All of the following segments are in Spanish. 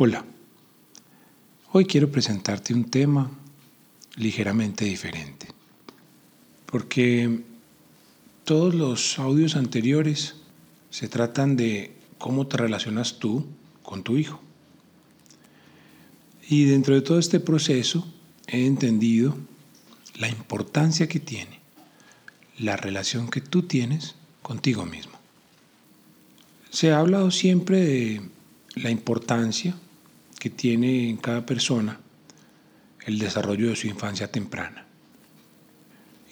Hola, hoy quiero presentarte un tema ligeramente diferente, porque todos los audios anteriores se tratan de cómo te relacionas tú con tu hijo. Y dentro de todo este proceso he entendido la importancia que tiene la relación que tú tienes contigo mismo. Se ha hablado siempre de la importancia que tiene en cada persona el desarrollo de su infancia temprana.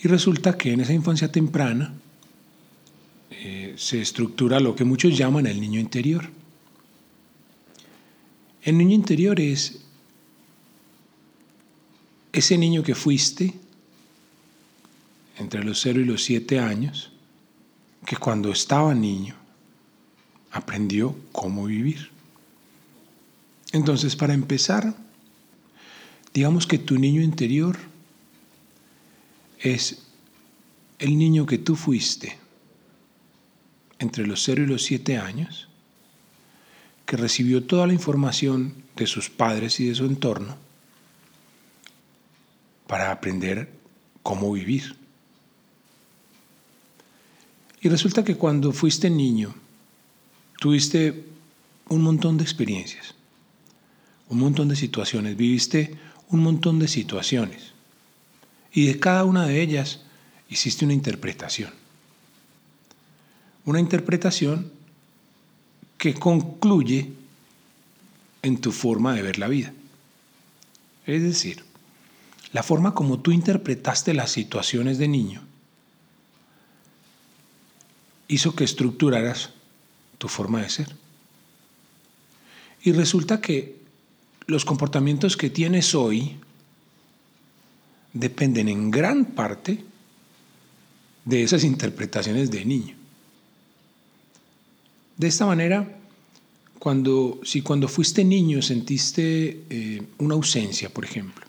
Y resulta que en esa infancia temprana eh, se estructura lo que muchos llaman el niño interior. El niño interior es ese niño que fuiste entre los 0 y los 7 años, que cuando estaba niño aprendió cómo vivir. Entonces, para empezar, digamos que tu niño interior es el niño que tú fuiste entre los 0 y los 7 años, que recibió toda la información de sus padres y de su entorno para aprender cómo vivir. Y resulta que cuando fuiste niño, tuviste un montón de experiencias un montón de situaciones, viviste un montón de situaciones y de cada una de ellas hiciste una interpretación. Una interpretación que concluye en tu forma de ver la vida. Es decir, la forma como tú interpretaste las situaciones de niño hizo que estructuraras tu forma de ser. Y resulta que los comportamientos que tienes hoy dependen en gran parte de esas interpretaciones de niño. De esta manera, cuando, si cuando fuiste niño sentiste eh, una ausencia, por ejemplo,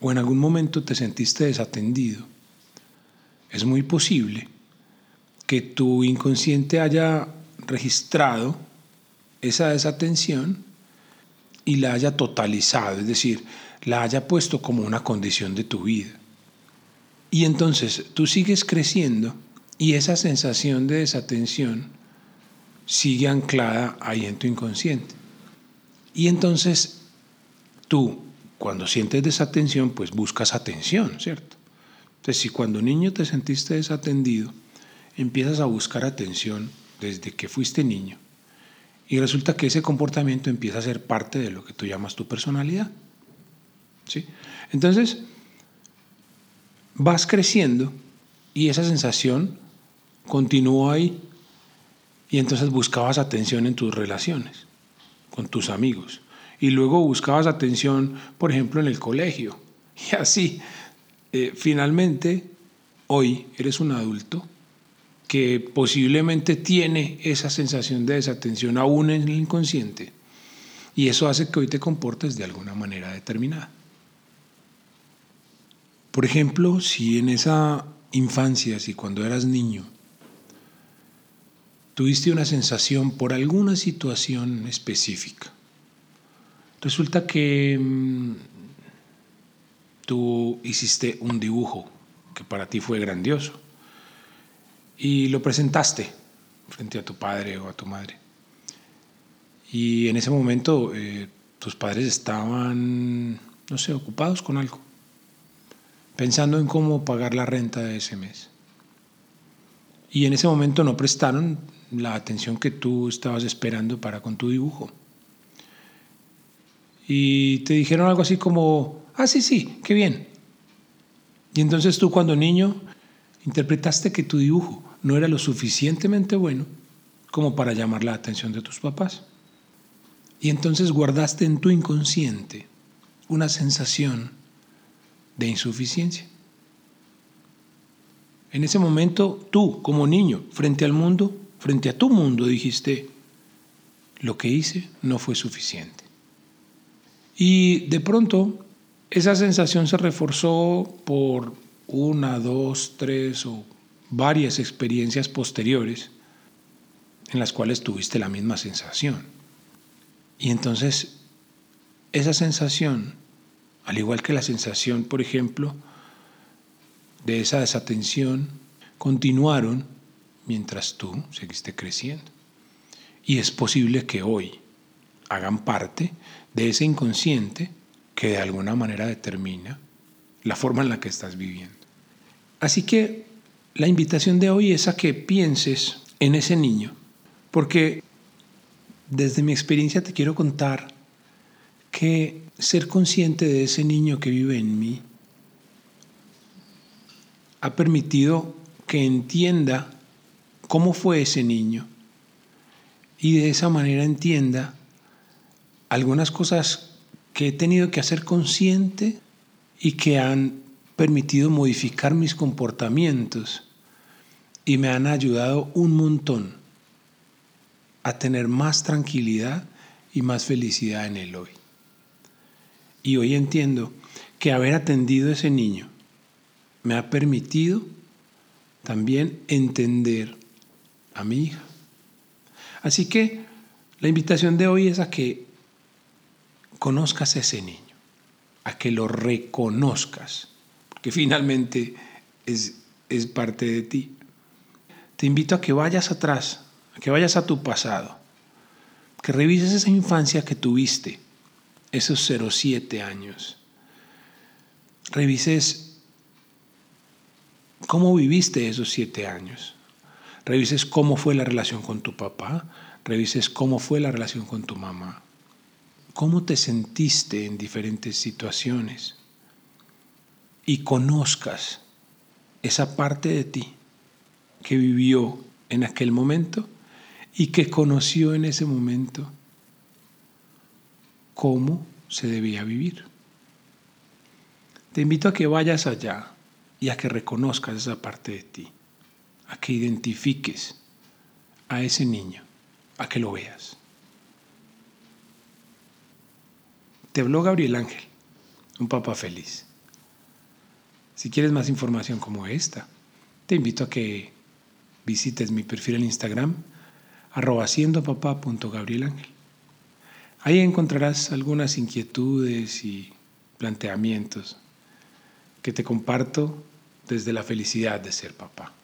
o en algún momento te sentiste desatendido, es muy posible que tu inconsciente haya registrado esa desatención y la haya totalizado, es decir, la haya puesto como una condición de tu vida. Y entonces tú sigues creciendo y esa sensación de desatención sigue anclada ahí en tu inconsciente. Y entonces tú, cuando sientes desatención, pues buscas atención, ¿cierto? Entonces, si cuando niño te sentiste desatendido, empiezas a buscar atención desde que fuiste niño, y resulta que ese comportamiento empieza a ser parte de lo que tú llamas tu personalidad. ¿Sí? Entonces, vas creciendo y esa sensación continúa ahí. Y entonces buscabas atención en tus relaciones, con tus amigos. Y luego buscabas atención, por ejemplo, en el colegio. Y así, eh, finalmente, hoy eres un adulto que posiblemente tiene esa sensación de desatención aún en el inconsciente. Y eso hace que hoy te comportes de alguna manera determinada. Por ejemplo, si en esa infancia, si cuando eras niño, tuviste una sensación por alguna situación específica, resulta que mm, tú hiciste un dibujo que para ti fue grandioso y lo presentaste frente a tu padre o a tu madre. Y en ese momento eh, tus padres estaban, no sé, ocupados con algo, pensando en cómo pagar la renta de ese mes. Y en ese momento no prestaron la atención que tú estabas esperando para con tu dibujo. Y te dijeron algo así como, ah, sí, sí, qué bien. Y entonces tú cuando niño interpretaste que tu dibujo no era lo suficientemente bueno como para llamar la atención de tus papás. Y entonces guardaste en tu inconsciente una sensación de insuficiencia. En ese momento tú, como niño, frente al mundo, frente a tu mundo, dijiste, lo que hice no fue suficiente. Y de pronto esa sensación se reforzó por una, dos, tres o varias experiencias posteriores en las cuales tuviste la misma sensación. Y entonces esa sensación, al igual que la sensación, por ejemplo, de esa desatención, continuaron mientras tú seguiste creciendo. Y es posible que hoy hagan parte de ese inconsciente que de alguna manera determina la forma en la que estás viviendo. Así que la invitación de hoy es a que pienses en ese niño, porque desde mi experiencia te quiero contar que ser consciente de ese niño que vive en mí ha permitido que entienda cómo fue ese niño y de esa manera entienda algunas cosas que he tenido que hacer consciente y que han permitido modificar mis comportamientos y me han ayudado un montón a tener más tranquilidad y más felicidad en el hoy. Y hoy entiendo que haber atendido a ese niño me ha permitido también entender a mi hija. Así que la invitación de hoy es a que conozcas a ese niño, a que lo reconozcas, porque finalmente es, es parte de ti. Te invito a que vayas atrás, a que vayas a tu pasado, que revises esa infancia que tuviste, esos 07 años. Revises cómo viviste esos siete años revises cómo fue la relación con tu papá, revises cómo fue la relación con tu mamá, cómo te sentiste en diferentes situaciones y conozcas esa parte de ti que vivió en aquel momento y que conoció en ese momento cómo se debía vivir. Te invito a que vayas allá y a que reconozcas esa parte de ti a que identifiques a ese niño, a que lo veas. Te habló Gabriel Ángel, un papá feliz. Si quieres más información como esta, te invito a que visites mi perfil en Instagram, arroba Ángel. Ahí encontrarás algunas inquietudes y planteamientos que te comparto desde la felicidad de ser papá.